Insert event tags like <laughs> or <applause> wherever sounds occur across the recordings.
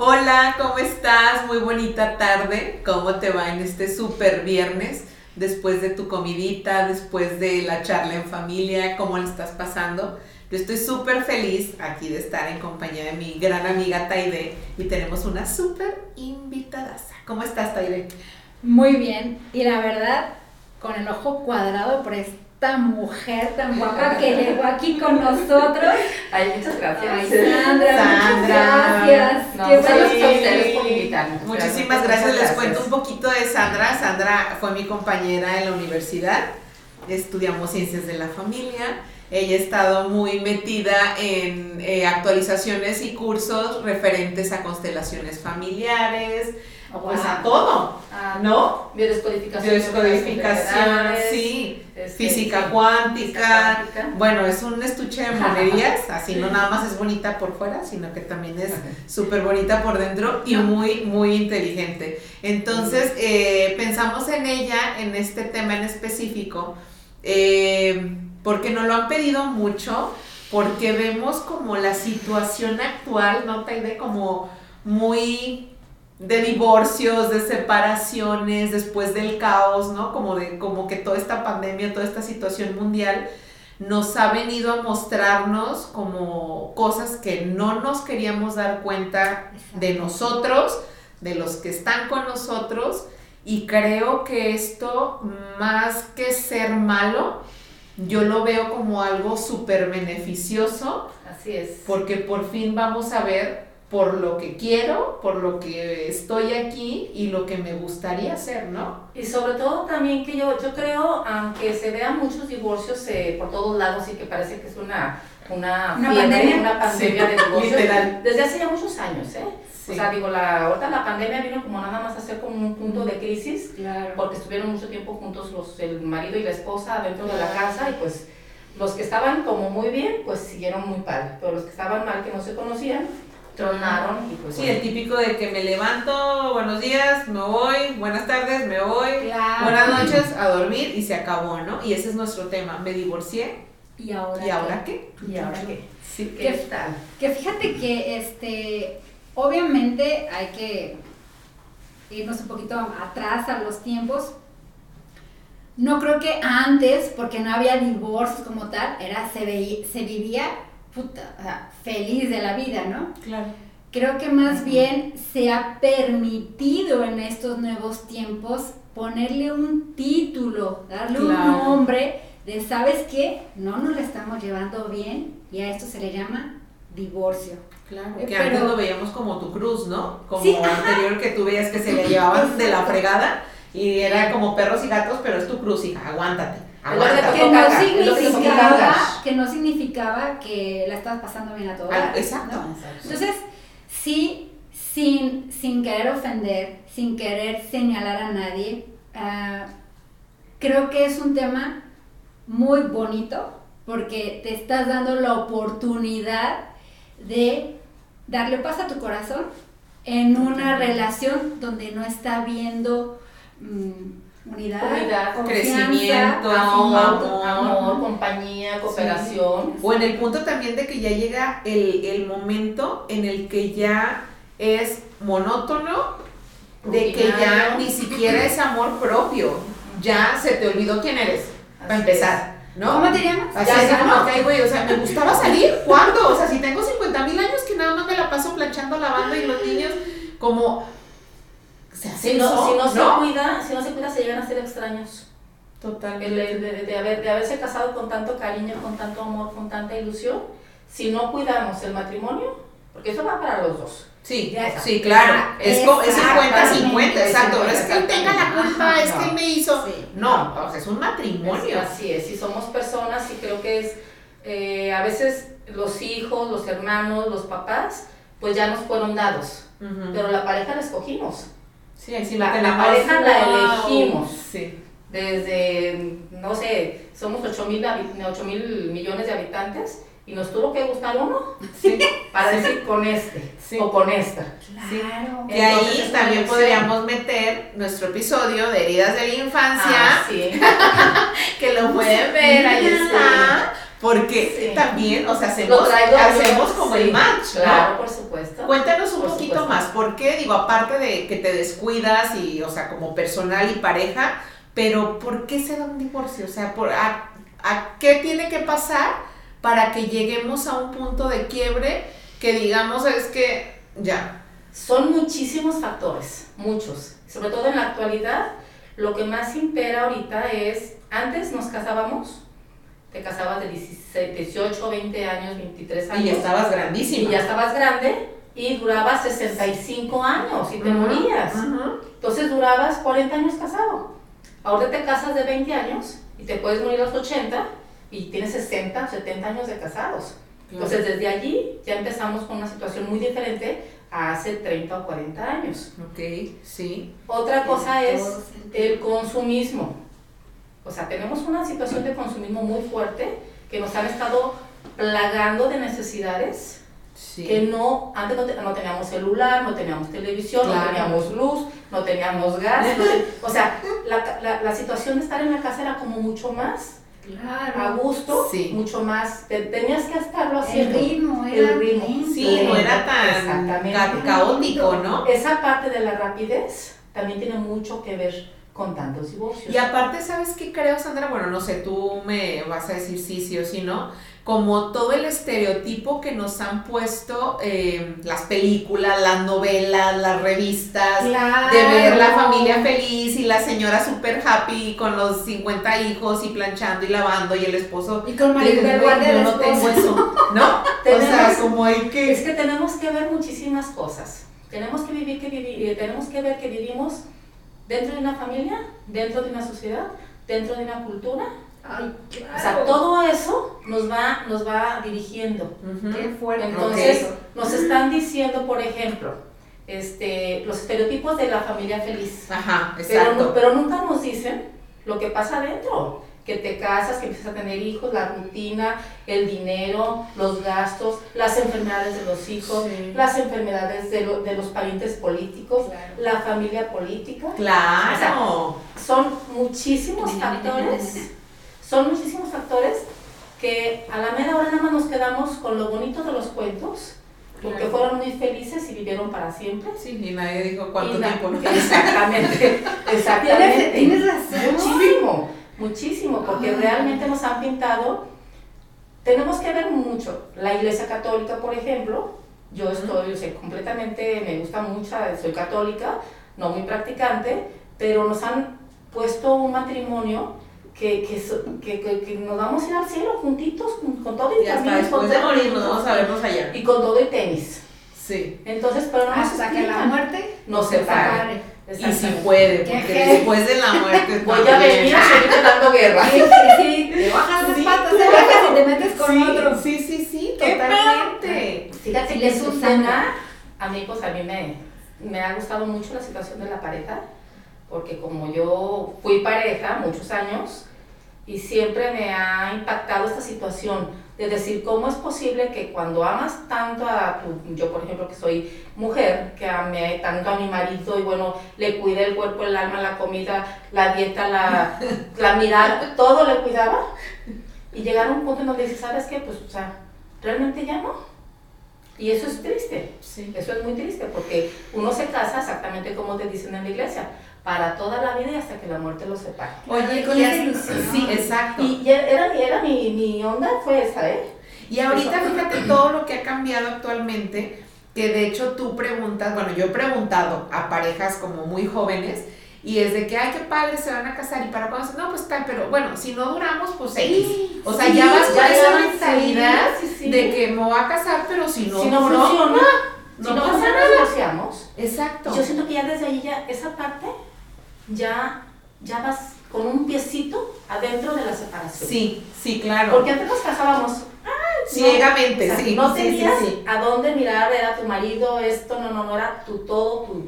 Hola, ¿cómo estás? Muy bonita tarde. ¿Cómo te va en este super viernes? Después de tu comidita, después de la charla en familia, ¿cómo le estás pasando? Yo estoy súper feliz aquí de estar en compañía de mi gran amiga Taide y tenemos una súper invitada. ¿Cómo estás, Taide? Muy bien. Y la verdad, con el ojo cuadrado por esta mujer tan guapa que llegó aquí con nosotros. Ay, muchas gracias. Ay, Sandra, Sandra. muchas gracias. No, Qué bueno. ustedes por invitarnos. Muchísimas gracias. Les cuento un poquito de Sandra. Sandra fue mi compañera en la universidad. Estudiamos ciencias de la familia. Ella ha estado muy metida en eh, actualizaciones y cursos referentes a constelaciones familiares, Pues a todo, Ah, ¿no? Biodescodificación. Biodescodificación, de sí, este, física sí, cuántica. física cuántica. Bueno, es un estuche de monerías, <laughs> así no nada más es bonita por fuera, sino que también es súper bonita por dentro y muy, muy inteligente. Entonces, eh, pensamos en ella, en este tema en específico, eh, porque nos lo han pedido mucho, porque vemos como la situación actual, ¿no? Taide? Como muy de divorcios, de separaciones, después del caos, ¿no? Como de, como que toda esta pandemia, toda esta situación mundial nos ha venido a mostrarnos como cosas que no nos queríamos dar cuenta de nosotros, de los que están con nosotros, y creo que esto, más que ser malo, yo lo veo como algo súper beneficioso, Así es. porque por fin vamos a ver por lo que quiero, por lo que estoy aquí y lo que me gustaría hacer, ¿no? Y sobre todo también que yo, yo creo, aunque se vean muchos divorcios eh, por todos lados y que parece que es una, una, Una fiebre, pandemia. una pandemia Sí, de divorcios, literal. desde hace ya muchos años, ¿eh? Sí. O sea, digo, la, ahorita la pandemia vino como nada más a ser como un punto de crisis, Claro. porque estuvieron mucho tiempo juntos los, el marido y la esposa dentro de la casa y pues los que estaban como muy bien, pues siguieron muy mal, pero los que estaban mal, que no se conocían, tronaron y pues... Sí, el típico de que me levanto, buenos días, me voy, buenas tardes, me voy, Claro. buenas noches, a dormir y se acabó, ¿no? Y ese es nuestro tema, me divorcié, ¿Y ahora? ¿y ahora qué? ¿Y ahora qué? Sí. ¿Qué tal? Que fíjate que, este, obviamente hay que irnos un poquito atrás a los tiempos. No creo que antes, porque no había divorcios como tal, era, se, veía- se vivía puta, o sea, feliz de la vida, ¿no? Claro. Creo que más bien se ha permitido en estos nuevos tiempos ponerle un título, darle un nombre de, ¿sabes qué? No nos la estamos llevando bien y a esto se le llama divorcio. Claro, Eh, que pero- antes lo veíamos como tu cruz, ¿no? Como Sí, ajá. anterior que tú veías que se le <laughs> llevaban de la fregada y era como perros y gatos, pero es tu cruz, hija, aguántate, aguántate. Que no, significaba, que no significaba que la estabas pasando bien a todas. Ah, exacto. ¿no? Entonces, sí, sin, sin querer ofender, sin querer señalar a nadie, ah, creo que es un tema muy bonito porque te estás dando la oportunidad de darle paz a tu corazón en una relación donde no está habiendo mm, unidad, crecimiento, Amor, amor. amor, compañía, cooperación. O en el punto también de que ya llega el, el momento en el que ya es monótono, de que ya ni siquiera es amor propio, ya se te olvidó quién eres, para empezar, ¿no? ¿Cómo te llamas? Así Ya, es ya, como güey, o sea, me gustaba salir, ¿cuándo? O sea, si tengo 50 mil años que nada más me la paso planchando, lavando y los niños, como, se hace Si no, si no, se cuida, si no se cuida, se llegan a ser extraños. Totalmente. el de, de haber, de haberse casado con tanto cariño, con tanto amor, con tanta ilusión, si no cuidamos el matrimonio, porque eso va para los dos. Sí, Ya, sí, claro. Es, co- es 50-50, exactamente, exacto. No es que él tenga la Ajá, culpa, es que no. él me hizo. Sí. No, o sea, es un matrimonio. Es- así es, y somos personas y creo que es, eh, a veces los hijos, los hermanos, los papás, pues ya nos fueron dados, Ujú. pero la pareja la escogimos. Sí, sí la- la pareja la Wow. elegimos. Sí. Desde, no sé, somos 8 mil, mil millones de habitantes y nos tuvo que gustar uno Sí. <laughs> para Sí. decir con este Sí. o con esta. Claro. Que Entonces, ahí es también podríamos meter nuestro episodio de heridas de la infancia, Ah, sí. <laughs> que lo pueden ver, ahí Sí. está, porque Sí. también, o sea, hacemos, hacemos como sí, el match, ¿no? Claro, por supuesto. Cuéntanos un Por poquito supuesto. más, ¿por qué? Digo, aparte de que te descuidas y, o sea, como personal y pareja, pero ¿por qué se da un divorcio? O sea, por, a, a qué tiene que pasar para que lleguemos a un punto de quiebre que digamos es que ya. Son muchísimos factores, muchos. Sobre todo en la actualidad, lo que más impera ahorita es, antes nos casábamos, te casabas de 16, 18, 20 años, 23 años. Y ya estabas grandísima. y ya estabas grande y durabas 65 años y te Ujú, morías. ujú. Entonces durabas 40 años casado. Ahora te casas de 20 años y te puedes morir a los 80 y tienes 60, 70 años de casados. Entonces desde allí ya empezamos con una situación muy diferente a hace 30 o 40 años. Ok, sí. Otra cosa es el consumismo. O sea, tenemos una situación de consumismo muy fuerte que nos han estado plagando de necesidades Sí. que no, antes no, te- no teníamos celular, no teníamos televisión, Claro. no teníamos luz, no teníamos gas, no te- o sea, la, la, la situación de estar en la casa era como mucho más a Claro. gusto, Sí. mucho más, te- tenías que estarlo El haciendo. ritmo El era ritmo. lento. Sí, no era tan ca- caótico, ¿no? Esa parte de la rapidez también tiene mucho que ver con tantos divorcios. Y aparte, ¿sabes qué creo, Sandra? Bueno, no sé, tú me vas a decir sí, sí o sí, no. Como todo el estereotipo que nos han puesto eh, las películas, las novelas, las revistas, Claro. de ver la familia feliz y la señora super happy con los 50 hijos y planchando y lavando y el esposo. Y con "Güey, Guardia yo de no tengo eso, ¿no? <laughs> O sea, como hay Es que... que tenemos que ver muchísimas cosas. Tenemos que vivir que vivi- eh, tenemos que ver que vivimos dentro de una familia, dentro de una sociedad, dentro de una cultura. Ay, claro. O sea, todo eso nos va, nos va dirigiendo. Qué fuerte. Entonces, nos están diciendo, por ejemplo, este, los estereotipos de la familia feliz. Ajá, Pero, exacto. nu- pero nunca nos dicen lo que pasa adentro. Que te casas, que empiezas a tener hijos, la rutina, el dinero, los gastos, las enfermedades de los hijos, Sí. las enfermedades de, lo- de los parientes políticos, Claro. la familia política. Claro. Son muchísimos factores, son muchísimos factores que a la media hora nada más nos quedamos con lo bonito de los cuentos, porque Claro. fueron muy felices y vivieron para siempre. Sí, y nadie dijo cuánto Y tiempo. <laughs> Exactamente, <laughs> exactamente. Tienes razón. Muchísimo, muchísimo, porque realmente nos han pintado. Tenemos que ver mucho. La Iglesia Católica, por ejemplo, yo estoy, o sea, completamente, me gusta mucho, soy católica, no muy practicante, pero nos han puesto un matrimonio que, que, que, que- que nos vamos a ir al cielo juntitos, con, con todo y Y hasta con después de todo- morir nos vamos a vernos allá. Y con todo y tenis. Sí. Entonces, pero no nos Hasta que la muerte nos separe. separe. Y si puede, Qué porque heavy. después de la muerte Voy a venir a seguirte dando guerra. Sí, sí, te <laughs> bajas las Sí, patas, te bajas y te metes con sí, otro. Sí, sí, sí, ¡Qué totalmente. Fíjate Sí, que es es un Susana. a mí pues a mí me, me ha gustado mucho la situación de la pareja, porque como yo fui pareja muchos años y siempre me ha impactado esta situación de decir cómo es posible que cuando amas tanto a tu, yo por ejemplo que soy mujer, que amé tanto a mi marido y bueno, le cuidé el cuerpo, el alma, la comida, la dieta, la, <laughs> la mirada, todo le cuidaba y llegar a un punto en donde dices, ¿sabes qué? Pues o sea, realmente ya no. Y eso es triste. Sí. Eso es muy triste porque uno se casa exactamente como te dicen en la iglesia, para toda la vida y hasta que la muerte los separe. Oye, Con esa ilusión. sí, exacto. Y, y era, era mi, mi onda, fue esa, ¿eh? Y ahorita fíjate todo lo que ha cambiado actualmente, que de hecho tú preguntas, bueno, yo he preguntado a parejas como muy jóvenes, y es de que, ay, qué padre, se van a casar, y para cuando, no, pues tal, pero bueno, si no duramos, pues X. O sea, Sí, ya vas con esa mentalidad sí, sí, sí. de que me voy a casar, pero si no, si no duró, funciona, no si no pasa nada. divorciamos. Exacto. Yo siento que ya desde ahí, ya, esa parte, ya, ya vas con un piecito adentro de la separación. Sí, sí, claro. Porque antes nos casábamos Ciegamente, O sea, sí. No sí, sí, tenías sí. a dónde mirar, era tu marido, esto, no, no, no, era tu todo, tu...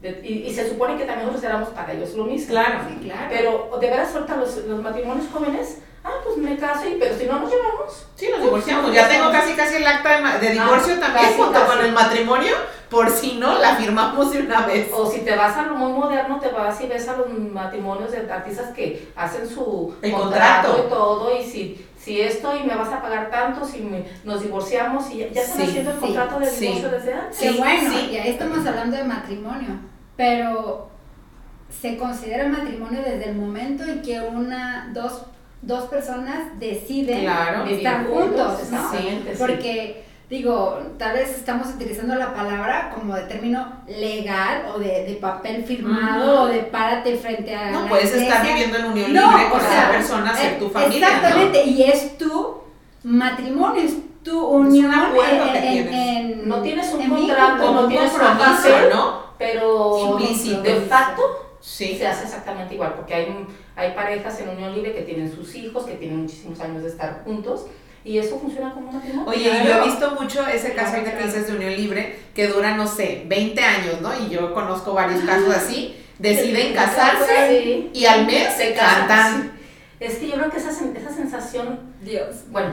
de- y, y se supone que también nosotros éramos para ellos lo mismo. Claro. Sí, claro. Pero de veras ahorita los, los matrimonios jóvenes ah, pues me caso, y, pero si no nos llevamos. Sí, nos divorciamos. Ya tengo casi casi el acta de, de divorcio Ah, también casi, junto casi. con el matrimonio, por si no, la firmamos de una vez. O si te vas a lo muy moderno, te vas y ves a los matrimonios de artistas que hacen su El contrato. y todo, y si, si esto y me vas a pagar tanto, si me- nos divorciamos y ya, ya están Sí, haciendo el sí, contrato de sí. divorcio desde antes. Qué Sí, bueno, sí. y ahí estamos hablando de matrimonio, pero se considera matrimonio desde el momento en que una, dos, dos personas deciden Claro, estar vivir juntos, juntos, ¿no? Porque, digo, tal vez estamos utilizando la palabra como de término legal o de, de papel firmado o de párate frente a No la puedes estar viviendo en unión No, libre o con sea, esa persona, ser eh, tu familia. Exactamente, y es tu matrimonio, es tu unión acuerdo en, que en- tienes. en- No tienes un en contrato, no un tienes compromiso, papel, ¿no? pero Implícito. de facto Sí. se hace exactamente igual, porque hay, hay parejas en unión libre que tienen sus hijos, que tienen muchísimos años de estar juntos, y eso funciona como un matrimonio. Oye, yo he visto mucho ese caso ahorita que dices de unión libre, que dura, no sé, 20 años, ¿no? Y yo conozco varios casos así, deciden casarse y al mes se casan. cantan. Es que yo creo que esa, sen- esa sensación Dios. Bueno,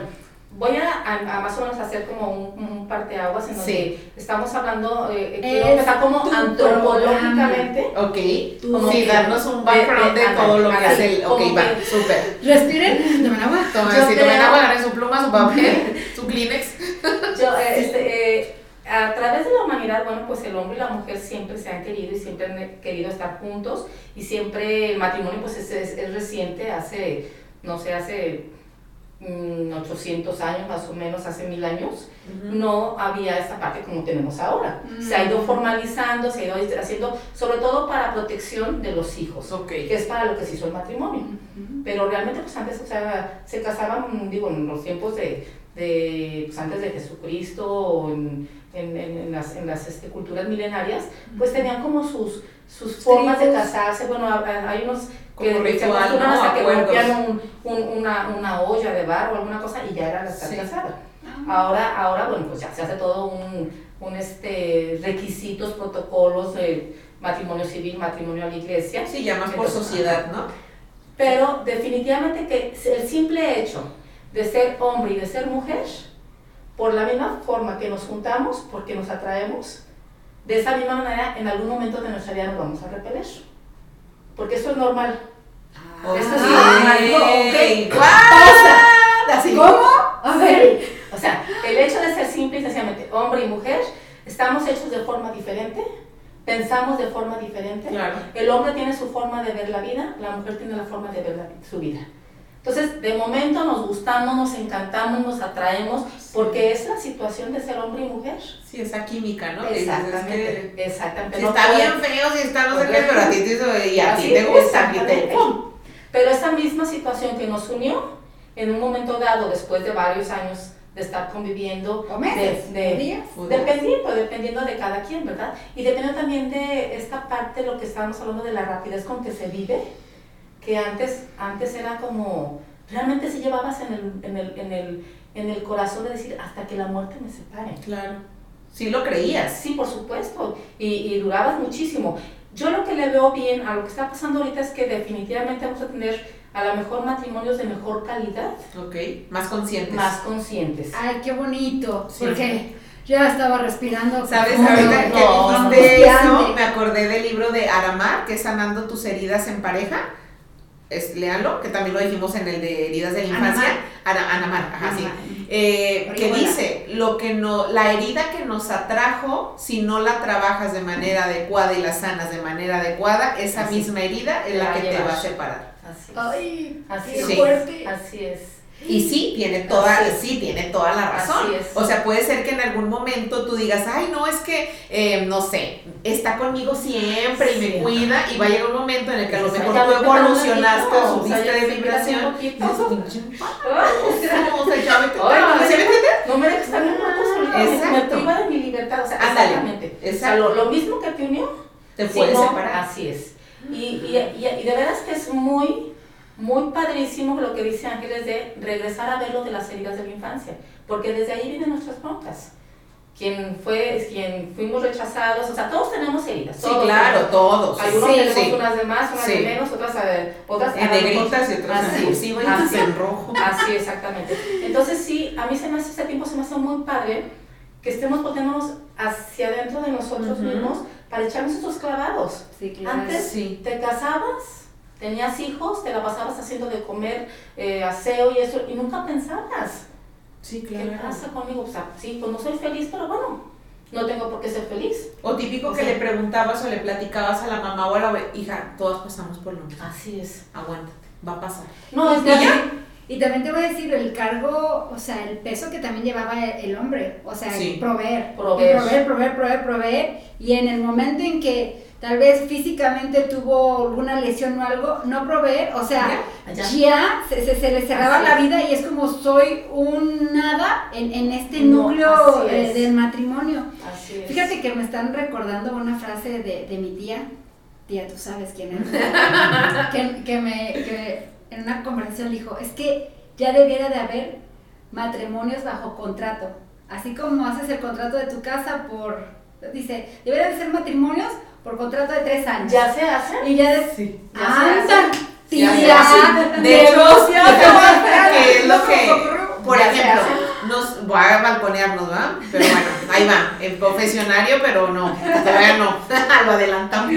voy a, a- a más o menos hacer como un, un parteaguas en donde Sí. estamos hablando, eh, eh, quiero empezar como antropológicamente. Ok, Tú- sí, que- darnos un background de, de- todo lo que es el... Ok, como va, súper. Respiren, tomen agua. Tomen, Yo si creo- tomen agua, agarren su pluma, su papel, <laughs> su Kleenex. Yo, eh, este, eh, a través de la humanidad, bueno, pues el hombre y la mujer siempre se han querido y siempre han querido estar juntos y siempre el matrimonio pues es, es- es reciente, hace, no sé, hace 800 años más o menos, hace mil años, no había esta parte como tenemos ahora. Se ha ido Mm. formalizando, se ha ido haciendo, sobre todo para protección de los hijos, Ok. que es para lo que se hizo el matrimonio. Pero realmente, pues antes, o sea, se casaban, digo, en los tiempos de, de pues antes de Jesucristo, o en, en, en- en las, en las este, culturas milenarias, pues tenían como sus, sus formas de casarse. Bueno, hay unos que Como ritual, ¿no? hasta que rompían un, un- una, una olla de barro o alguna cosa y ya era la Sí. casada. Ah. Ahora, ahora, bueno, pues ya se hace todo un, un este, requisitos, protocolos de matrimonio civil, matrimonio a la iglesia. Sí, ya más por Entonces, sociedad, ¿no? Pero definitivamente que el simple hecho de ser hombre y de ser mujer, por la misma forma que nos juntamos, porque nos atraemos, de esa misma manera en algún momento de nuestra vida nos vamos a repeler. Porque eso es normal. Ok. Eso sí, ok. What? Así. ¿Cómo? A ver. O sea, el hecho de ser simple y sencillamente hombre y mujer, estamos hechos de forma diferente, pensamos de forma diferente. Claro. El hombre tiene su forma de ver la vida, la mujer tiene la forma de ver la- su vida. Entonces, de momento nos gustamos, nos encantamos, nos atraemos, porque es la situación de ser hombre y mujer. Sí, esa química, ¿no? Exactamente, que exactamente. Si No está puede- bien feo, si está no sé qué, pero a ti te, hizo- y a ti te gusta, te. Pero esa misma situación que nos unió, en un momento dado, después de varios años de estar conviviendo, ¿O meses? de- de- ¿O días? Dependiendo, dependiendo de cada quien, ¿verdad? Y dependiendo también de esta parte, lo que estábamos hablando de la rapidez con que se vive, que antes, antes era como, realmente si llevabas en el, en, el, en, el, en el corazón de decir, hasta que la muerte me separe. Claro. Sí lo creías. Sí, por supuesto, y, y durabas muchísimo. Yo lo que le veo bien a lo que está pasando ahorita es que definitivamente vamos a tener a lo mejor matrimonios de mejor calidad, Ok. Más conscientes. más conscientes. Ay, qué bonito. Sí. Porque yo ya estaba respirando. ¿Sabes? Ahorita que no, dijiste eso, angustiante. me acordé del libro de Aramar, que es Sanando tus heridas en pareja. Es, léanlo, que también lo dijimos en el de heridas de la infancia. Ana- Anamar, ajá, sí. Ajá. Eh, que dice, lo que no, la herida que nos atrajo, si no la trabajas de manera adecuada y la sanas de manera adecuada, esa Así. misma herida es la que te va a separar. Así es. Ay, Así qué es. Sí. fuerte. Así es. Y sí, tiene toda, Así sí, tiene toda la razón. Así es. O sea, puede ser que en algún momento tú digas, ay, no, es que, eh, no sé, está conmigo siempre y me cuida, y va a llegar un momento en el que a lo mejor ya tú evolucionaste poquito, o sea, subiste ya de vibración. un Y poquito. dices, "Pinche empate". Ay, O sea, ya vete- Ay, ¿Sí me entiendes? No me dejes estar en una cosa me- Exacto. priva de mi libertad, o sea, Ándale, exactamente. O sea, exacto. lo, lo mismo que te unió, Te puedes no, separar. Así es. Y, y, y, y de veras que es muy, muy padrísimo lo que dice Ángeles de regresar a ver lo de las heridas de la infancia, porque desde ahí vienen nuestras broncas. quien fue, quien fuimos rechazados, o sea, todos tenemos heridas. Sí, claro, todos. Algunos Sí, tenemos sí. unas de más, unas Sí. de menos, otras, eh, otras En a negritas y otras Así, así. otras en rojo. Así, exactamente. Entonces sí, a mí se me hace, este tiempo se me hace muy padre que estemos volteándonos hacia adentro de nosotros Ujú. mismos para echarnos esos clavados. Sí, claro. Antes Sí. te casabas, tenías hijos, te la pasabas haciendo de comer, eh, aseo y eso, y nunca pensabas, Sí, ¿qué pasa conmigo? O sea, sí, pues no soy feliz, pero bueno, no tengo por qué ser feliz. O típico O que sea- le preguntabas o le platicabas a la mamá o a la hija, todas pasamos por lo mismo. Así es. Aguántate, va a pasar. No, es que y también te voy a decir el cargo, o sea, el peso que también llevaba el, el hombre, o sea, Sí. el proveer, proveer, proveer, proveer, proveer, y en el momento en que tal vez físicamente tuvo alguna lesión o algo, no proveer, o sea, Ya. ya, se, se, se le cerraba Así la vida y es como soy un nada en, en este No, núcleo eh, del matrimonio. Así es. Fíjate que me están recordando una frase de, de mi tía, tía, tú sabes quién es, <laughs> que, que me, que en una conversación dijo, es que ya debiera de haber matrimonios bajo contrato, así como haces el contrato de tu casa por, dice, debería de ser matrimonios por contrato de tres años. ¿Ya se hace? Y ya de, Sí. Ya se anda, hace. tía, Ya se hace. De hecho, <laughs> que es lo que, por ejemplo, nos voy a balconearnos, ¿verdad? Pero bueno, ahí va, el confesionario, pero no, todavía no, <laughs> lo adelantamos.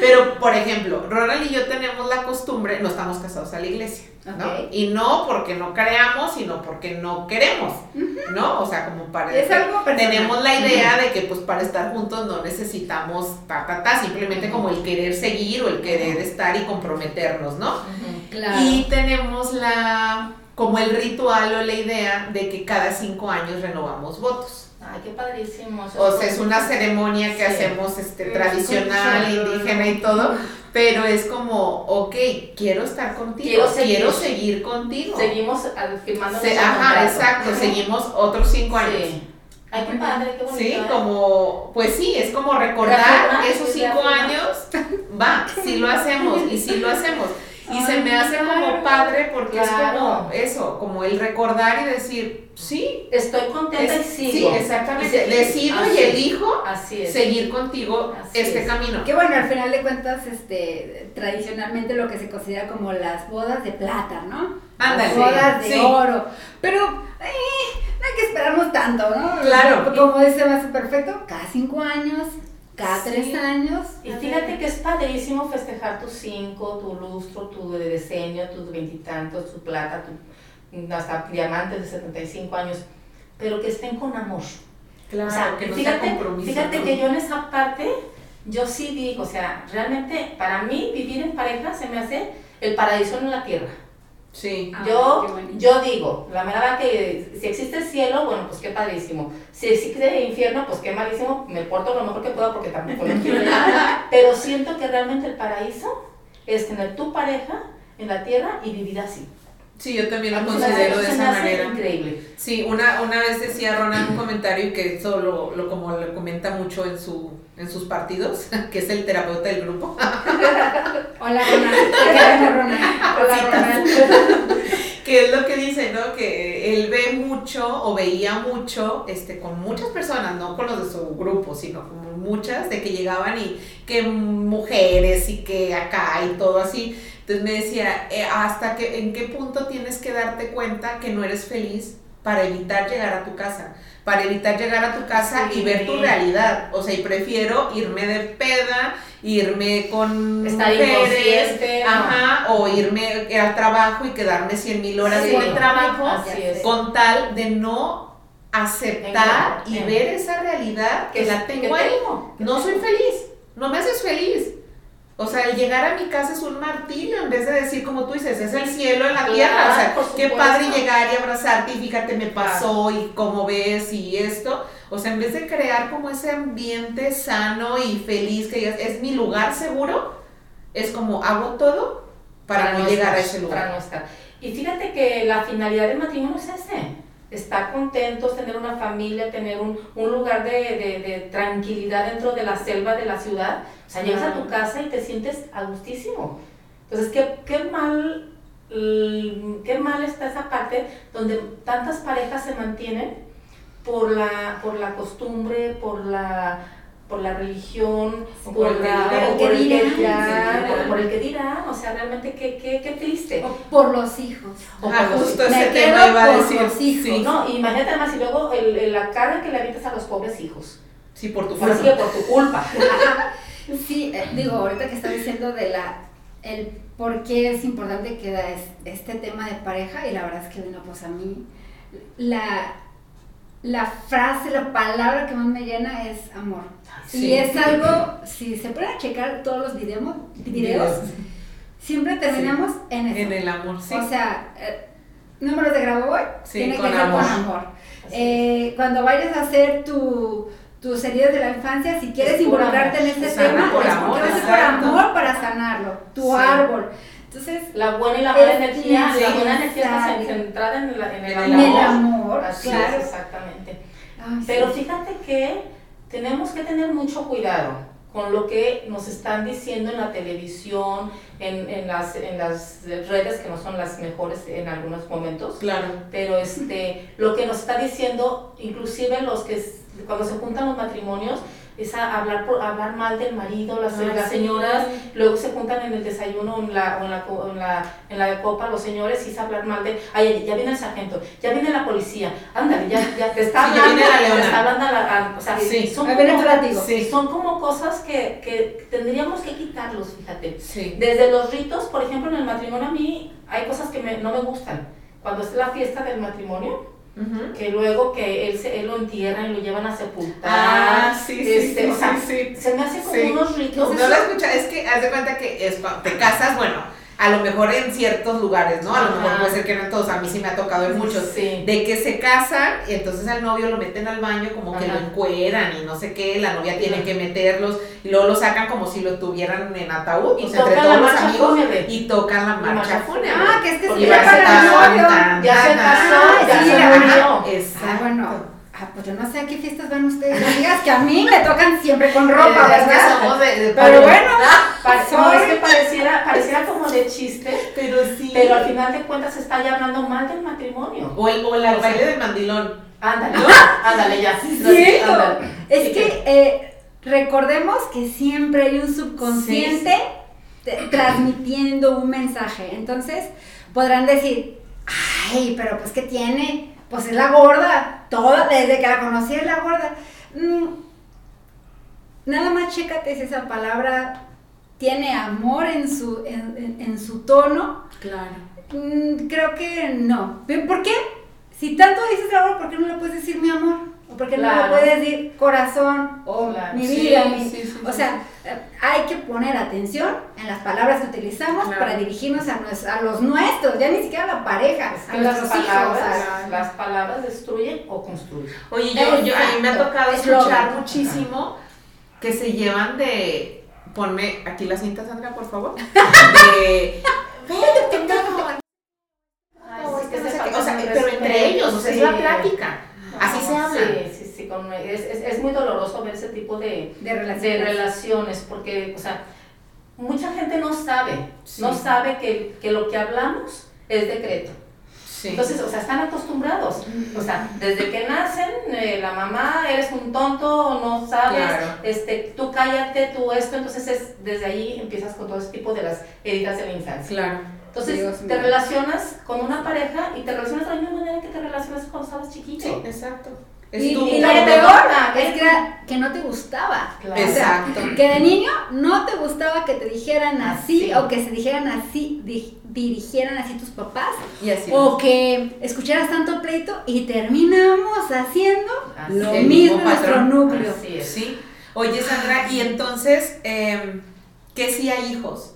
Pero, por ejemplo, Ronald y yo tenemos la costumbre, no estamos casados a la iglesia, ¿no? Y no porque no creamos, sino porque no queremos, ¿no? O sea, como para... Es algo personal. Tenemos la idea de que pues para estar juntos no necesitamos ta, ta, ta, simplemente como el querer seguir o el querer estar y comprometernos, ¿no? Claro. Y tenemos la, como el ritual o la idea de que cada cinco años renovamos votos. Ay, qué padrísimo. eso O sea, es una ceremonia que Sí. hacemos este, Es tradicional, indígena y todo, pero es como, ok, quiero estar contigo, Quiero seguir. seguir contigo. Seguimos firmando Se- ajá, exacto, seguimos otros cinco años. Sí. Ay, qué padre, qué bonito. Sí, ¿eh? como, pues sí, es como recordar esos cinco años, va, sí lo hacemos y sí lo hacemos. Y se me hace como padre porque es como eso, como el recordar y decir, sí, Estoy contenta es- y sí, sigo. exactamente, Y decido así y elijo Así es. seguir contigo Así este es. camino. Que bueno, al final de cuentas, este, tradicionalmente lo que se considera como las bodas de plata, ¿no? Ándale, Las bodas de sí. oro. Pero eh, no hay que esperarnos tanto, ¿no? Claro. Como dice más perfecto, cada cinco años, cada Sí. tres años. Y fíjate que es padrísimo festejar tus cinco, tu lustro, tu de diseño, tus veintitantos, tu plata, tu, hasta diamantes de 75 años, pero que estén con amor. Claro, o sea, que no fíjate, sea compromiso. fíjate ¿no? que yo en esa parte, yo sí digo, o sea, realmente para mí vivir en pareja se me hace el paraíso en la tierra. Sí, Ah, Yo, yo digo, la verdad que si existe el cielo, bueno, pues qué padrísimo. Si existe el infierno, pues qué malísimo, me porto lo mejor que pueda porque tampoco lo quiero. <laughs> Pero siento que realmente el paraíso es tener tu pareja en la tierra y vivir así. sí, yo también lo considero de esa manera. Increíble. Sí, una, una vez decía Ronald un comentario y que eso lo, lo- como lo comenta mucho en su en sus partidos, <laughs> que es el terapeuta del grupo. <laughs> Hola, Ronald. Qué bueno, Ronald. Hola, Ronald. <laughs> que es lo que dice, ¿no? Que él ve mucho o veía mucho este, con muchas personas, no con los de su grupo, sino con muchas, de que llegaban y que mujeres y que acá y todo así. Entonces me decía, eh, hasta que, en qué punto tienes que darte cuenta que no eres feliz para evitar llegar a tu casa, para evitar llegar a tu casa y ver tu realidad. O sea, y prefiero irme de peda, irme con Estar mujeres, no. ajá, o irme al trabajo y quedarme 100 mil horas Sí. en el trabajo Así es. con tal de no aceptar y ver esa realidad que, la tengo que ahí. tengo. No soy feliz, no me haces feliz. O sea, el llegar a mi casa es un martirio en vez de decir, como tú dices, es el cielo en la tierra. O sea, qué padre llegar y abrazarte y fíjate, me pasó y cómo ves y esto. O sea, en vez de crear como ese ambiente sano y feliz que digas, es mi lugar seguro, es como hago todo para, no llegar a estar, ese Para lugar. no estar. Y fíjate que la finalidad del matrimonio es ese. Estar contentos, tener una familia, tener un, un lugar de, de- de tranquilidad dentro de la selva de la ciudad. O sea, llegas a tu casa y te sientes a gustísimo. Entonces, qué, qué mal, qué mal está esa parte donde tantas parejas se mantienen por la, por la costumbre, por la por la religión, por, la, que o por el que dirán, dirán, sí, por, por el que dirán, o sea, realmente qué, qué, qué triste. O por los hijos. O Ah, por justo ese tema iba a por decir. los hijos. Sí, No, imagínate además y luego el, el- la carga que le avientas a los pobres hijos. sí, por tu Ahora sí culpa. por tu culpa. <laughs> Sí, eh, digo, ahorita que está diciendo de la el por qué es importante que da es- este tema de pareja, y la verdad es que, bueno, pues a mí la, la frase, la palabra que más me llena es amor. Sí. Y es algo, si se pueden checar todos los videos, videos siempre terminamos en eso. En el amor, sí. O sea, eh, números de Grabovoi Sí, tiene que ser amor. con amor. Eh, cuando vayas a hacer tu, tus heridas de la infancia, si quieres involucrarte en este Sana tema, por es amor, porque va a por amor para sanarlo, tu árbol. Entonces, La buena y la mala energía, la buena energía está centrada en, la- en el En amor. el amor, Así claro. es, exactamente. Ay, sí. Pero fíjate que tenemos que tener mucho cuidado con lo que nos están diciendo en la televisión, en, en las, en las redes que no son las mejores en algunos momentos. Claro. Pero este, lo que nos está diciendo, inclusive los que cuando se juntan los matrimonios, es a hablar, por, hablar mal del marido, las, Ah, las sí. señoras, luego se juntan en el desayuno en la, en la, en la, en la de copa los señores y es hablar mal de, ay, ya viene el sargento, ya viene la policía, ándale, ya, ya te está Sí, hablando, la te está hablando a la, o sea, Sí. son, como. Sí. son como cosas que, que tendríamos que quitarlos, fíjate. Sí. Desde los ritos, por ejemplo, en el matrimonio a mí hay cosas que me- no me gustan. Cuando es la fiesta del matrimonio, Que luego que él, se, él lo entierran y lo llevan a sepultar. Ah, sí, sí, este, sí, o sea, sí, sí. Se me hace como unos ritos. No lo escucha, es que haz de cuenta que es cuando te casas, bueno, a lo mejor en ciertos lugares, ¿no? A lo mejor puede ser que no en todos, a mí sí me ha tocado en muchos. Sí. De que se casan y entonces al novio lo meten al baño como que lo encueran y no sé qué, la novia tiene que meterlos y luego lo sacan como si lo tuvieran en ataúd, Y o sea, entre todos los amigos fúnebre. y tocan la marcha fúnebre. Ah, que es que ya ya se tan, Ya se casó, ya se ajá, murió. Exacto. Ah, bueno. Ah, pues yo no sé a qué fiestas van ustedes. No digas que a mí me tocan siempre con ropa, Eh, es que ¿verdad? somos de, de Pero bueno, Pare- no, Sorry. es que pareciera, pareciera como de chiste, pero sí. pero al final de cuentas se está ya hablando mal del matrimonio. O el, o el O sea, baile del mandilón. Ándale, ándale ya. Cierto. Ándale. Es Sí, que eh, recordemos que siempre hay un subconsciente te- transmitiendo un mensaje. Entonces podrán decir, ay, pero pues ¿qué tiene? Pues es la gorda. Toda, desde que la conocí es la gorda. Mm, nada más chécate si esa palabra tiene amor en su, en, en- en su tono. Claro. Mm, creo que no. ¿Por qué? Si tanto dices amor, ¿por qué no le puedes decir mi amor? ¿O por qué no Claro. puedes decir corazón? O Claro. mi Sí, vida. mi- sí, sí, o sea, hay que poner atención en las palabras que utilizamos Claro. para dirigirnos a, nues- a los nuestros, ya ni siquiera a la pareja, Es a que las nuestros hijos. palabras, las palabras destruyen o construyen. Oye, yo, yo, a mí me ha tocado Es escuchar muchísimo que se llevan de. Ponme aquí la cinta, Sandra, por favor. <laughs> De. Ven, pendejo. No, es que no sé qué, O sea, pero entre ellos, o sea, es la plática. Así se habla. Con- es, es, es muy doloroso ver ese tipo de, de relaciones. de relaciones porque, o sea, mucha gente no sabe, Sí. no sabe que, que lo que hablamos es decreto. Sí. Entonces, o sea, están acostumbrados. O sea, desde que nacen, eh, la mamá, eres un tonto, no sabes, Claro. este, tú cállate, tú esto. Entonces, es, desde ahí empiezas con todo ese tipo de las heridas de la infancia. claro. Entonces, Dios te mío. relacionas con una pareja y te relacionas de la misma manera que te relacionas cuando estabas chiquito. Sí, exacto. Y, y lo peor es que, era que no te gustaba. Claro. O sea, Exacto. que de niño no te gustaba que te dijeran así, Así. o que se dijeran así, di- dirigieran así tus papás, Y así. o que escucharas tanto pleito y terminamos haciendo Así lo mismo en nuestro núcleo. Así es. Sí. Oye, Sandra, y entonces, eh, ¿qué si hay hijos?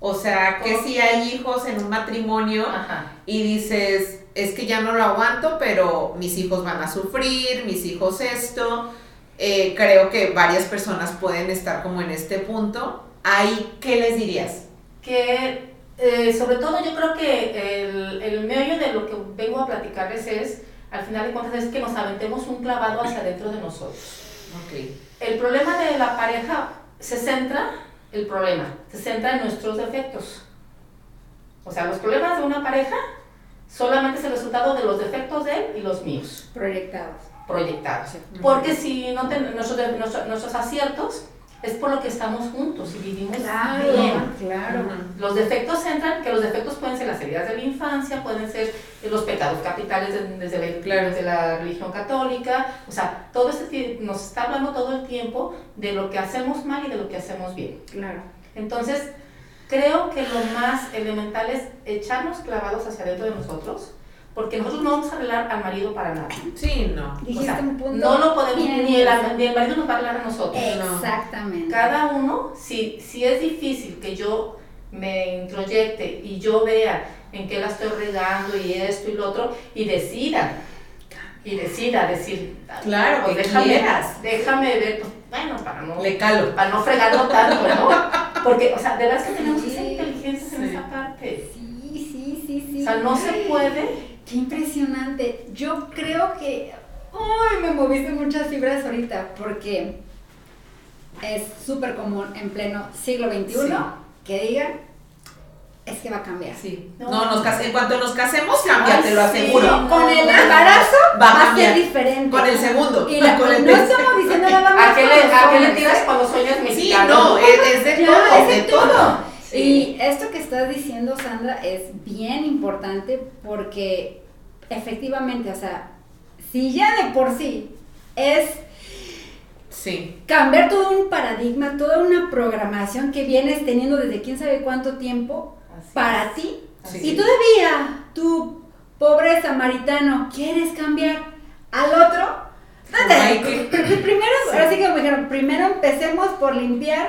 O sea, ¿qué si hay hijos en un matrimonio Ajá. y dices, es que ya no lo aguanto, pero mis hijos van a sufrir, mis hijos esto? Eh, creo que varias personas pueden estar como en este punto. Ahí, ¿qué les dirías? que eh, sobre todo yo creo que el, el meollo de lo que vengo a platicarles es, al final de cuentas, es que nos aventemos un clavado hacia adentro de nosotros. Ok. El problema de la pareja se centra, el problema, se centra en nuestros defectos. O sea, los problemas de una pareja solamente es el resultado de los defectos de él y los míos, Proyectados. proyectados. Porque si no ten- nuestros, nuestros, nuestros aciertos es por lo que estamos juntos y vivimos bien. claro. Los defectos entran, que los defectos pueden ser las heridas de la infancia, pueden ser los pecados capitales de- desde, la, Claro. desde la religión católica, o sea, todo este nos está hablando todo el tiempo de lo que hacemos mal y de lo que hacemos bien. Claro. Entonces, creo que lo más elemental es echarnos clavados hacia adentro de nosotros, porque nosotros no vamos a arreglar al marido para nada. Sí, no. O sea, un punto. no lo podemos, bien ni el, ni el marido nos va a arreglar a nosotros. Exactamente. Cada uno, si, si es difícil que yo me introyecte y yo vea en qué la estoy regando y esto y lo otro, y decida, y decida decir, Claro, pues déjame, quieras. déjame ver, pues, bueno, para no, Le calo. para no fregarlo tanto, ¿no? Porque, o sea, de verdad es que tenemos que ser inteligentes en esa parte. Sí, sí, sí, sí. O sea, no se puede. Qué impresionante. Yo creo que. ¡Uy! Me moviste muchas fibras ahorita porque es súper común en pleno siglo XXI Sí. que digan es que va a cambiar. Sí. No. No, nos case- en cuanto nos casemos, cambia, te lo Ay, sí. aseguro. Con el embarazo Va a va, a cambiar. ser diferente. Con el segundo. Y la- Con el no estamos diciendo nada más. ¿A qué con le, los a qué le tiras ¿eh? cuando sueñas Sí, no, es, es de Ya, todo, es de de todo. todo. Sí. Y esto que estás diciendo, Sandra, es bien importante porque efectivamente, o sea, si ya de por sí es Sí. cambiar todo un paradigma, toda una programación que vienes teniendo desde quién sabe cuánto tiempo Así para es. ti, Sí. y todavía tú, pobre samaritano, quieres cambiar al otro. <laughs> Primero, Sí. ahora sí que me dijeron, primero empecemos por limpiar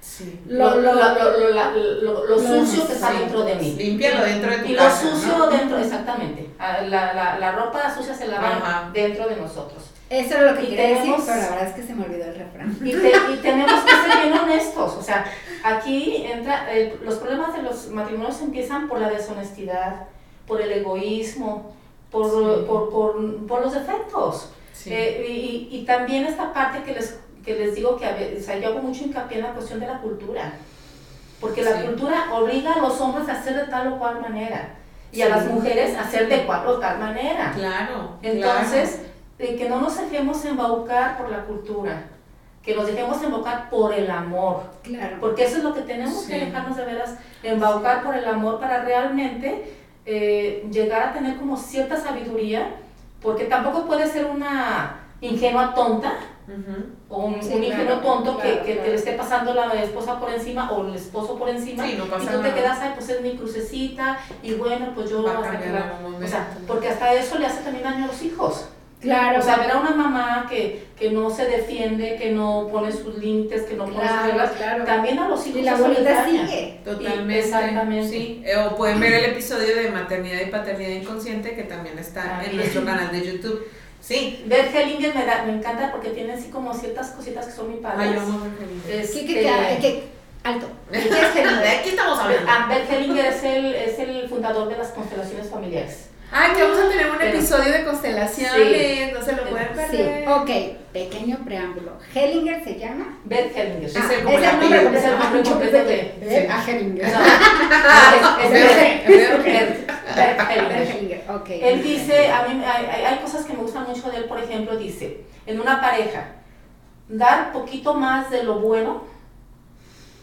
Sí. lo, lo, lo, lo, lo, lo- la- lo- lo lo- sucio que está sí. dentro de mí. Límpialo dentro de tu Y casa, lo sucio ¿no? dentro, exactamente. Ah, La, la, la ropa sucia se lava Ajá. dentro de nosotros. Eso era lo que Y quería decir, tenemos- pero la verdad es que se me olvidó el refrán. Y, te- y tenemos que ser bien honestos. O sea, aquí entra, los problemas de los matrimonios empiezan por la deshonestidad, por el egoísmo, por, Sí. por, por, por los defectos. Sí. Eh, y, y también esta parte que les, que les digo que a veces, o sea, yo hago mucho hincapié en la cuestión de la cultura. Porque la Sí. cultura obliga a los hombres a hacer de tal o cual manera. Y a las mujeres a hacer de cual o tal manera. Claro. Entonces, eh, que no nos dejemos embaucar por la cultura, que nos dejemos embaucar por el amor, Claro. porque eso es lo que tenemos que Sí. dejarnos de veras embaucar por el amor para realmente eh, llegar a tener como cierta sabiduría, porque tampoco puede ser una ingenua tonta claro. Ujú. o un, Sí, un claro, ingenuo tonto que, claro, que claro. te le esté pasando la esposa por encima o el esposo por encima Sí, no y tú te nada. quedas, ay, pues es mi crucecita y bueno, pues yo hasta que la- o sea, porque hasta eso le hace también daño a los hijos. Claro. O sea, ver a una mamá que, que no se defiende, que no pone sus límites, que no pone sus Claro, reglas, claro. también a los hijos y la daña. sigue. Totalmente. exactamente. Sí. Eh, O pueden ver el episodio de maternidad y paternidad inconsciente que también está También. en nuestro canal de YouTube. Sí. Bert Hellinger me, da- me encanta porque tiene así como ciertas cositas que son muy padres. Ay, yo amo a Angelina. Este, ¿Qué, qué, qué, qué- alto. ¿Qué es Hellinger? <laughs> ¿De aquí estamos hablando? ah, Bert Hellinger es el, es el fundador de las constelaciones familiares. Ay, que vamos a tener un Pero- episodio de constelaciones, Sí. no se lo pueden Sí, perder. ok, pequeño preámbulo. Hellinger se llama. Bert Hellinger. Es Ah, es el nombre completo. Es el nombre Ah, completo de- sí. A Hellinger. No, no, es, Hellinger. Hellinger, ok. Él dice, a mí hay, hay- hay cosas que me gustan mucho de él, por ejemplo, dice, en una pareja, dar poquito más de lo bueno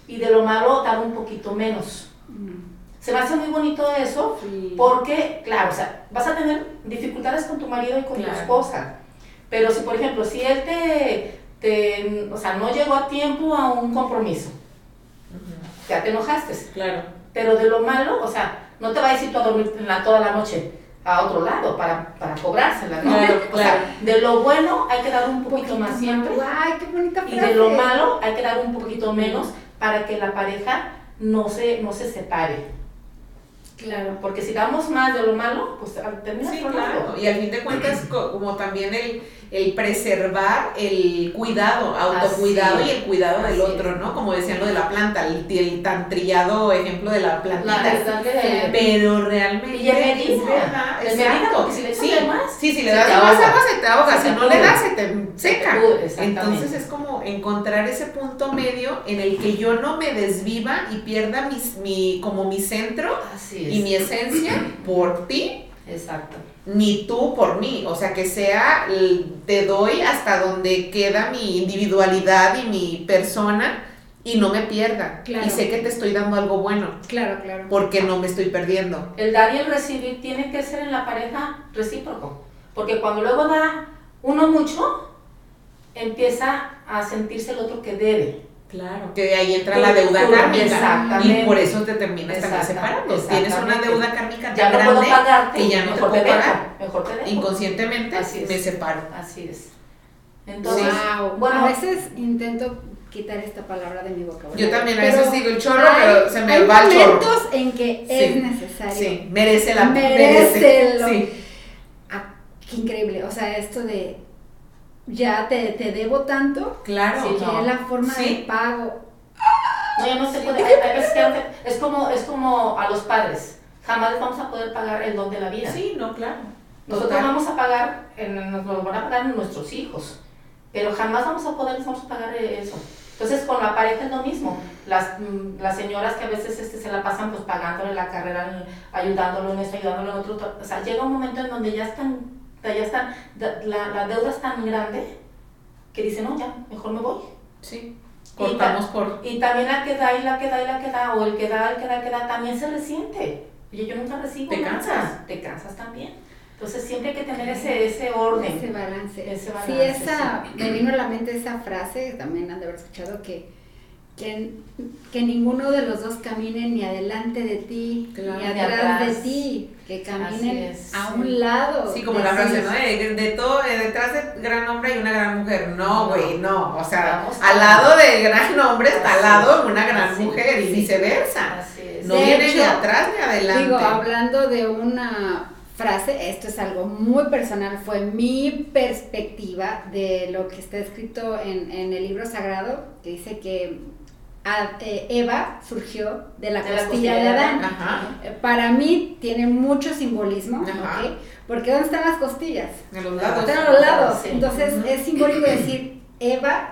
y de lo malo dar un poquito menos. Mm, Se me hace muy bonito eso, sí. porque, claro, o sea, vas a tener dificultades con tu marido y con Claro. tu esposa, pero si, por ejemplo, si él te, te, o sea, no llegó a tiempo a un compromiso, ya te enojaste, Claro. pero de lo malo, o sea, no te va a decir tú a dormir la, toda la noche a otro lado para, para cobrársela, ¿no? Claro, O sea, de lo bueno hay que dar un poquito más siempre Ay, qué bonita y de lo malo hay que dar un poquito menos para que la pareja no se, no se separe. Claro. Porque si damos más de lo malo, pues al- termina Sí, claro. Y al fin de cuentas, co- como también el, el preservar el cuidado, autocuidado Así y el cuidado del otro, es. ¿no? Como decían lo de la planta, el, el tan trillado ejemplo de la plantita. La Pero realmente Y es verdad, exacto. si le sí, más, sí, si le das más agua se te ahoga, si no le das se te seca. Se exactamente. Entonces es como encontrar ese punto medio en el que yo no me desviva y pierda mis, mi, como mi centro Así es. y mi esencia por ti Exacto. Ni tú por mí. O sea, que sea, te doy hasta donde queda mi individualidad y mi persona y no me pierda. Y sé que te estoy dando algo bueno. Claro, claro. Porque no me estoy perdiendo. El dar y el recibir tiene que ser en la pareja recíproco. Porque cuando luego da uno mucho, empieza a sentirse el otro que debe. Claro. Que ahí entra la deuda kármica. Exactamente. Y por eso te terminas también separando. Tienes una deuda kármica ya no puedo pagarte, que ya no te puedo pagar. Mejor te dejo. Inconscientemente me separo. Así es. Entonces, bueno, a veces intento quitar esta palabra de mi vocabulario. Yo también a veces digo el chorro, pero se me va el chorro. Hay momentos en que es necesario. Sí, merece la merece. Merece. Sí. Ah, qué increíble. O sea, esto de ya te, te debo tanto. Claro. Sí, es la forma de pago. No, ya no se puede. es como, es como a los padres. Jamás vamos a poder pagar el don de la vida. Sí, no, claro. Nosotros vamos a pagar, en, nos lo van a pagar nuestros hijos, pero jamás vamos a poder, vamos a pagar eso. Entonces con la pareja es lo mismo. Las, mm, las señoras que a veces este, se la pasan pues pagándole la carrera, ayudándolo en esto, ayudándolo en otro. O sea, llega un momento en donde ya están ya está, la, la, deuda es tan grande que dice, no, ya, mejor me voy. Sí. Cortamos y, por... y también la que da y la que da y la que da, o el que da, el que da, el que da, también se resiente. Oye, yo nunca recibo Te cansas. Te cansas también. Entonces siempre hay que tener ese, ese orden. Ese balance. Ese balance. Sí, esa, me vino a la mente esa frase, también han de haber escuchado, que que, que ninguno de los dos camine ni adelante de ti, ni atrás, de ti, que caminen a un lado. Sí, como la frase, ¿no? De, todo, detrás de gran hombre hay una gran mujer. No, güey, no. O sea, al lado de gran hombre está al lado una gran mujer y viceversa. No viene ni atrás ni adelante. Digo, hablando de una frase, esto es algo muy personal, fue mi perspectiva de lo que está escrito en, en el libro sagrado, que dice que eh, Eva surgió de la, costilla, de Adán. Eh, para mí tiene mucho simbolismo, Porque ¿dónde están las costillas? En los lados. Están a los lados. Entonces es simbólico decir, Eva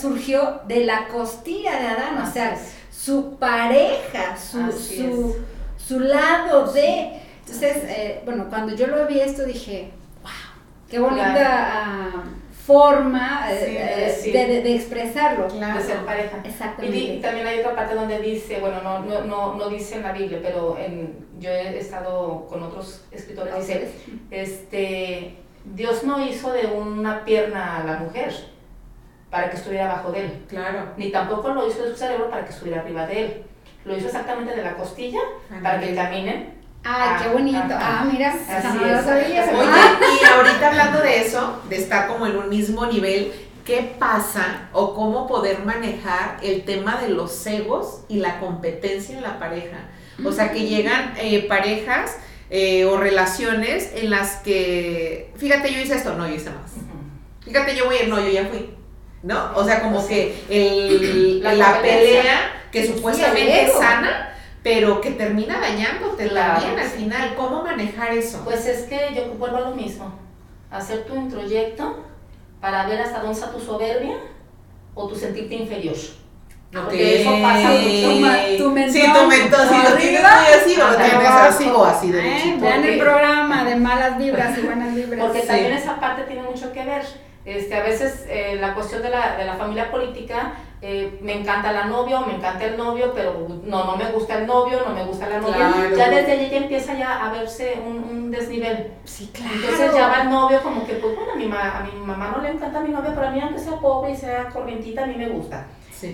surgió de la costilla de Adán, o sea, su pareja, su, su, lado de... Entonces, eh, bueno, cuando yo lo vi esto dije, wow, qué bonita forma eh, eh, de, de, expresarlo. De ser pareja. Exactamente. Y, también hay otra parte donde dice, bueno, no, no, no, no dice en la Biblia, pero en, yo he estado con otros escritores, dice, este, Dios no hizo de una pierna a la mujer para que estuviera abajo de él. Claro. Ni tampoco lo hizo de su cerebro para que estuviera arriba de él. Lo hizo exactamente de la costilla para que caminen Ay, qué bonito. Ah, mira, así es. Oye, y ahorita hablando de eso, de estar como en un mismo nivel, ¿qué pasa o cómo poder manejar el tema de los egos y la competencia en la pareja? O sea, que llegan eh, parejas eh, o relaciones en las que, fíjate, yo hice esto, no, yo hice más. Fíjate, yo voy, no, yo ya fui. ¿No? O sea, como que el, la, pelea que supuestamente es sana pero que termina dañándote también al final. ¿Cómo manejar eso? Pues es que yo vuelvo a lo mismo, hacer tu introyecto para ver hasta dónde está tu soberbia o tu sentirte inferior. Porque eso pasa mucho. Tu, mentor, sí, tu mentor, si lo tienes así o lo tienes así o así de Vean el programa de malas <laughs> vibras y buenas vibras. Porque también esa parte tiene mucho que ver. Este, a veces eh, la cuestión de la, de la familia política eh, me encanta la novia o me encanta el novio, pero no, no me gusta el novio, no me gusta la novia. Ya desde allí ya empieza ya a verse un, desnivel. Sí, claro. Entonces ya va el novio como que, pues bueno, a mi, a mi mamá no le encanta a mi novia, pero a mí aunque sea pobre y sea corrientita, a mí me gusta.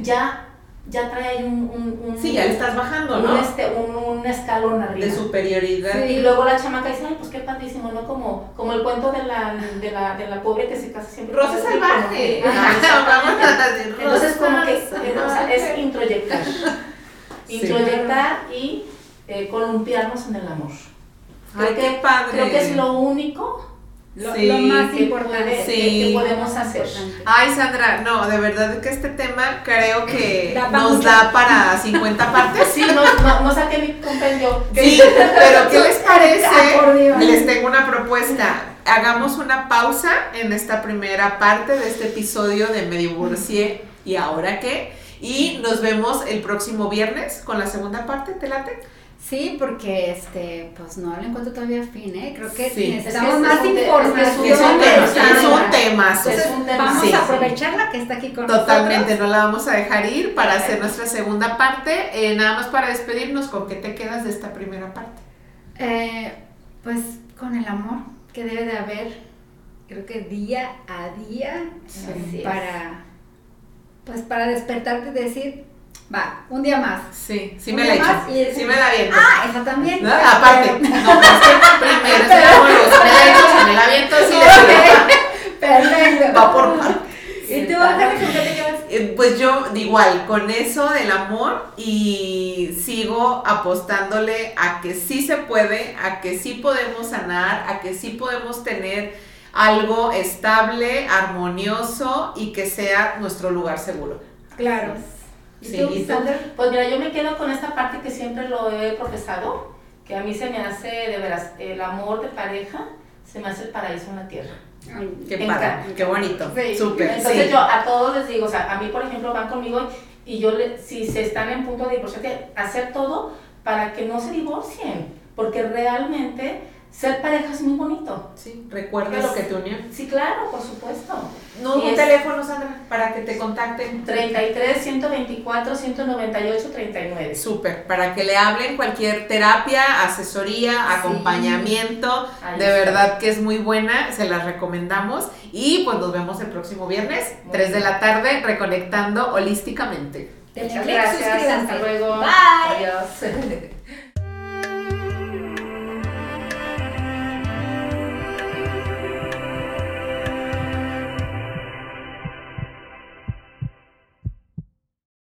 Ya ya trae un, un, Sí, ya le estás bajando, ¿no? Este, un, escalón arriba. De superioridad. Y luego la chamaca dice, ay, pues qué padrísimo, ¿no? Como, como el cuento de la, de, la, de la pobre que se casa siempre. Rosa salvaje. Entonces, como que es introyectar. Introyectar y eh, columpiarnos en el amor. ay, qué padre. Creo que es lo único lo, más importante que, podemos hacer. Ay, Sandra, no, de verdad que este tema creo que nos da para 50 partes. Sí, no, no, saqué mi compendio. Sí, pero ¿qué les parece? Les tengo una propuesta. Hagamos una pausa en esta primera parte de este episodio de Me divorcié y ahora qué. Y nos vemos el próximo viernes con la segunda parte, ¿te late? Sí, porque este, pues no le encuentro todavía fin, ¿eh? Creo que Sí. necesitamos Es más información. es un tema, es un tema. Vamos sí, a sí. aprovecharla que está aquí con Totalmente, nosotros. no la vamos a dejar ir para hacer nuestra segunda parte. Eh, nada más para despedirnos, ¿con qué te quedas de esta primera parte? Eh, pues con el amor que debe de haber, creo que día a día, para, pues para despertarte y decir, va, un día más. Sí, sí Un me la he día hecho. más y- Sí me la viento. Ah, esa también. ¿No? Aparte, <laughs> no, primero es el amor, luego si me la hecho, si me la viento, si le Ok, Perfecto. va por partes. ¿Y tú, Ángel, con qué te quedas? Eh, Pues yo, igual, con eso del amor y sigo apostándole a que sí se puede, a que sí podemos sanar, a que sí podemos tener algo estable, armonioso y que sea nuestro lugar seguro. Claro. ¿Y Sí. Pues mira, yo me quedo con esta parte que siempre lo he profesado, que a mí se me hace, de veras, el amor de pareja se me hace el paraíso en la tierra. Qué Me padre, qué bonito, Sí. súper, Entonces sí. yo a todos les digo, o sea, a mí por ejemplo van conmigo y yo le, si se están en punto de divorciarse, hacer todo para que no se divorcien, porque realmente ser pareja es muy bonito. Sí, recuerda lo que te unió. Sí, claro, por supuesto. No, Y un es- teléfono, Sandra, para que te contacten. 33 124 198 39. Súper, para que le hablen cualquier terapia, asesoría, acompañamiento, Ahí de está. verdad que es muy buena, se las recomendamos y pues nos vemos el próximo viernes, Muy 3 de la tarde, reconectando holísticamente. Muchas click, gracias, suscríbanse. hasta luego. Bye. Adiós. <laughs>